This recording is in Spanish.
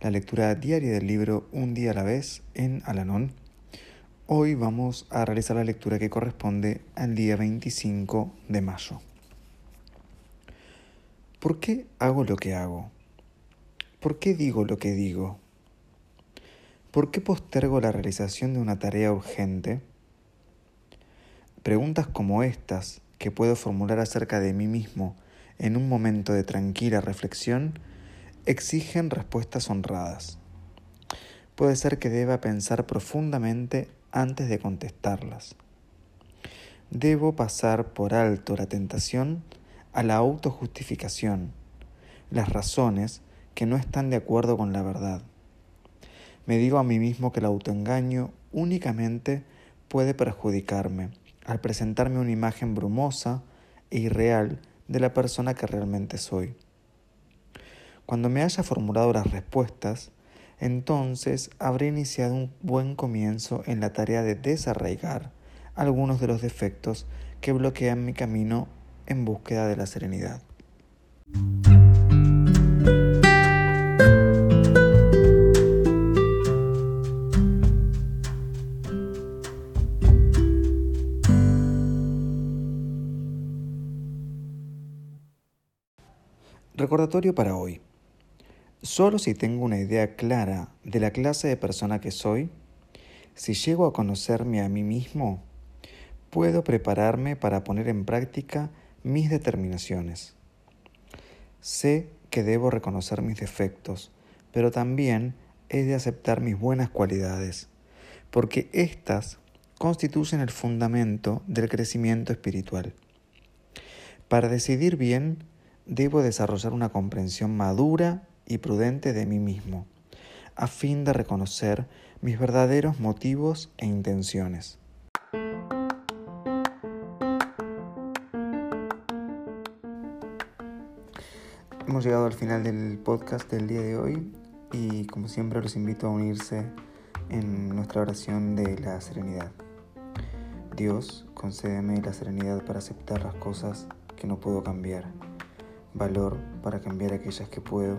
la lectura diaria del libro Un día a la vez en Alanón Hoy vamos a realizar la lectura que corresponde al día 25 de mayo. ¿Por qué hago lo que hago? ¿Por qué digo lo que digo? ¿Por qué postergo la realización de una tarea urgente? Preguntas como estas que puedo formular acerca de mí mismo en un momento de tranquila reflexión exigen respuestas honradas. Puede ser que deba pensar profundamente antes de contestarlas. Debo pasar por alto la tentación a la autojustificación, las razones que no están de acuerdo con la verdad. Me digo a mí mismo que el autoengaño únicamente puede perjudicarme al presentarme una imagen brumosa e irreal de la persona que realmente soy. Cuando me haya formulado las respuestas, entonces habré iniciado un buen comienzo en la tarea de desarraigar algunos de los defectos que bloquean mi camino en búsqueda de la serenidad. Recordatorio para hoy. Solo si tengo una idea clara de la clase de persona que soy, si llego a conocerme a mí mismo, puedo prepararme para poner en práctica mis determinaciones. Sé que debo reconocer mis defectos, pero también he de aceptar mis buenas cualidades, porque éstas constituyen el fundamento del crecimiento espiritual. Para decidir bien, debo desarrollar una comprensión madura y prudente de mí mismo, a fin de reconocer mis verdaderos motivos e intenciones. Hemos llegado al final del podcast del día de hoy y como siempre los invito a unirse en nuestra oración de la serenidad. Dios, concédeme la serenidad para aceptar las cosas que no puedo cambiar, valor para cambiar aquellas que puedo